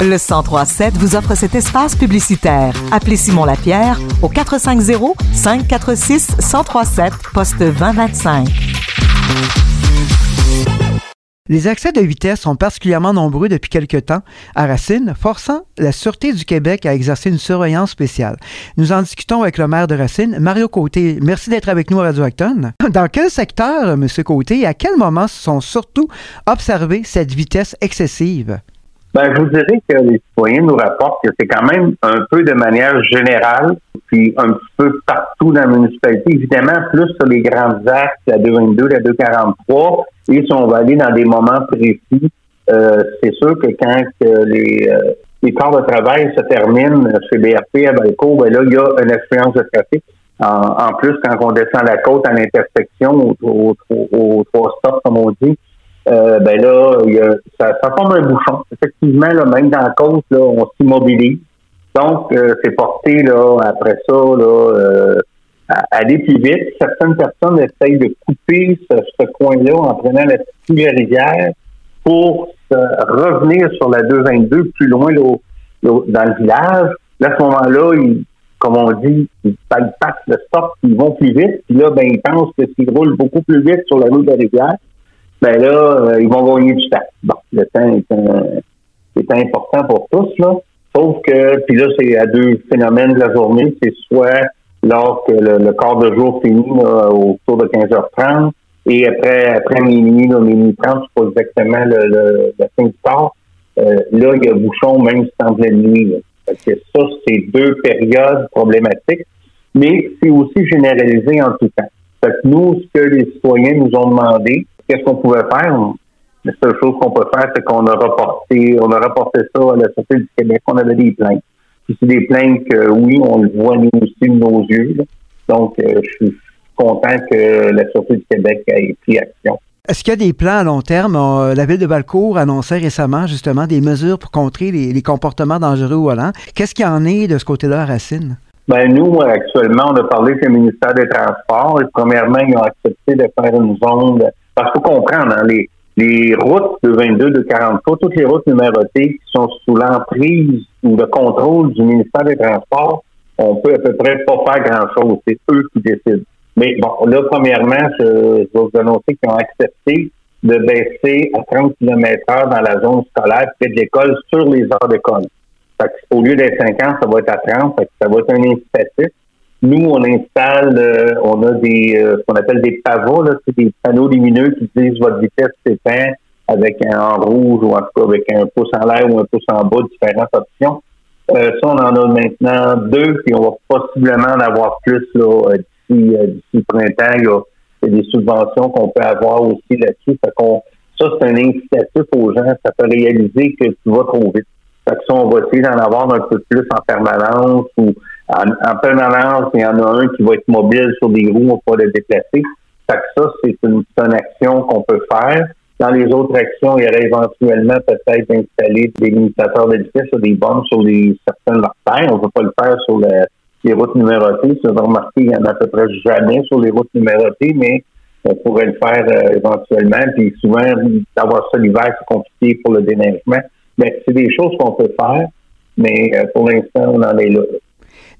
Le 1037 vous offre cet espace publicitaire. Appelez Simon Lapierre au 450 546 1037 poste 2025. Les accès de vitesse sont particulièrement nombreux depuis quelque temps à Racine, forçant la Sûreté du Québec à exercer une surveillance spéciale. Nous en discutons avec le maire de Racine, Mario Côté. Merci d'être avec nous à Radio Acton. Dans quel secteur, M. Côté, et à quel moment se sont surtout observés cette vitesse excessive? Ben, je vous dirais que les citoyens nous rapportent que c'est quand même un peu de manière générale, puis un petit peu partout dans la municipalité. Évidemment, plus sur les grandes axes, la 222, la 243, et si on va aller dans des moments précis, euh, c'est sûr que quand les, euh, les corps de travail se terminent chez BRP à Valco, ben là, il y a une expérience de trafic. En, plus, quand on descend la côte à l'intersection, aux au, trois stops, comme on dit, euh, ben là, y a, ça, ça, forme un bouchon. Effectivement, là, même dans la côte, là, on s'immobilise. Donc, euh, c'est porté là, après ça, là, euh, à aller plus vite. Certaines personnes essayent de couper ce, coin-là en prenant la petite rivière pour revenir sur la 222 plus loin là, dans le village. Là, à ce moment-là, ils, comme on dit, ils passent le stop, ils vont plus vite. Puis là, ben, ils pensent que roulent beaucoup plus vite sur la route de la rivière, ben là, euh, ils vont gagner du temps. Bon, le temps est, important pour tous, là. Sauf que, puis là, c'est à deux phénomènes de la journée. C'est soit lors que le, quart de jour finit autour de 15h30 et après après minuit, là, minuit 30, c'est pas exactement le, le, la fin du quart. Euh, là, il y a bouchon même si c'est en pleine nuit. Que ça, c'est deux périodes problématiques, mais c'est aussi généralisé en tout temps. Fait nous, ce que les citoyens nous ont demandé, qu'est-ce qu'on pouvait faire? La seule chose qu'on peut faire, c'est qu'on a reporté, on a rapporté ça à la Société du Québec. On avait des plaintes. Puis c'est des plaintes que, oui, on le voit nous aussi de nos yeux. Donc, euh, je suis content que la Sûreté du Québec ait pris action. Est-ce qu'il y a des plans à long terme? Euh, la ville de Valcourt annonçait récemment justement des mesures pour contrer les, comportements dangereux au volant. Qu'est-ce qu'il y en est de ce côté-là Racine? Ben nous, actuellement, on a parlé avec le ministère des Transports. Et premièrement, ils ont accepté de faire une zone. Parce qu'il faut comprendre, hein, les, les routes de 22, de 43, toutes les routes numérotées qui sont sous l'emprise ou le contrôle du ministère des Transports, on peut à peu près pas faire grand-chose. C'est eux qui décident. Mais bon, là, premièrement, je, je vais vous annoncer qu'ils ont accepté de baisser à 30 km heure dans la zone scolaire près de l'école sur les heures d'école. Au lieu d'être 50, ça va être à 30. ça va être un incitatif. Nous, on installe, euh, on a des euh, ce qu'on appelle des pavots, là, c'est des panneaux lumineux qui disent votre vitesse s'éteint avec un en rouge ou en tout cas avec un pouce en l'air ou un pouce en bas, différentes options. Euh, ça, on en a maintenant deux, puis on va possiblement en avoir plus là, d'ici, le printemps. Il y, a, des subventions qu'on peut avoir aussi là-dessus. ça, c'est un incitatif aux gens. Ça peut réaliser que tu vas trop vite. Fait que ça, on va essayer d'en avoir un peu plus en permanence ou en, permanence, il y en a un qui va être mobile sur des roues, on va pas le déplacer. Fait que ça, c'est une, action qu'on peut faire. Dans les autres actions, il y aurait éventuellement peut-être d'installer des limitateurs de ou des bombes sur les certaines artères. On ne peut pas le faire sur les routes numérotées. Si vous remarqué, il y en a à peu près jamais sur les routes numérotées, mais on pourrait le faire euh, éventuellement. Puis souvent, d'avoir ça l'hiver, c'est compliqué pour le déneigement. Mais c'est des choses qu'on peut faire, mais euh, pour l'instant, on en est là.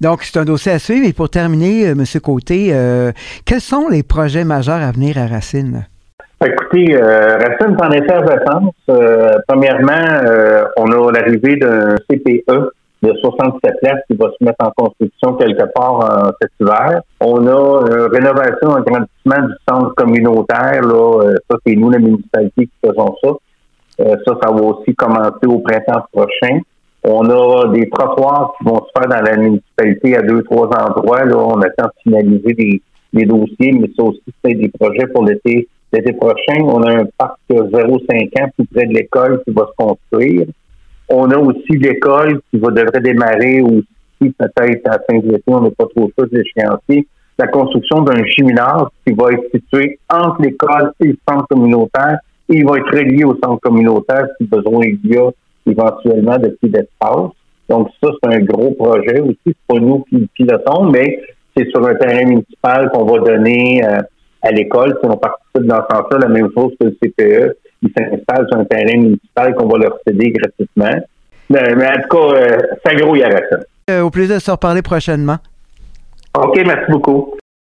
Donc, c'est un dossier à suivre. Et pour terminer, euh, M. Côté, euh, quels sont les projets majeurs à venir à Racine? Écoutez, euh, Racine en effervescence. Euh, premièrement, on a l'arrivée d'un CPE de 67 places qui va se mettre en construction quelque part cet hiver. On a une rénovation, un agrandissement du centre communautaire. Là, ça, c'est nous, la municipalité, qui faisons ça. ça, ça va aussi commencer au printemps prochain. On a des trottoirs qui vont se faire dans la municipalité à deux, trois endroits. Là, on attend de finaliser des, des dossiers, mais ça aussi, c'est des projets pour l'été. L'été prochain, on a un parc 0,5 ans tout près de l'école qui va se construire. On a aussi l'école qui va devrait démarrer aussi peut-être à la fin de l'été, on n'est pas trop sûr de l'échéancier. La construction d'un gymnase qui va être situé entre l'école et le centre communautaire et il va être relié au centre communautaire si besoin il y a éventuellement de petits d'espace. Donc ça, c'est un gros projet aussi. C'est pas nous qui le pilotons, mais c'est sur un terrain municipal qu'on va donner euh, à l'école. Si on participe dans ce sens-là, la même chose que le CPE. ils s'installent sur un terrain municipal qu'on va leur céder gratuitement. Mais, en tout cas, ça grouille à au plaisir de se reparler prochainement. OK, merci beaucoup.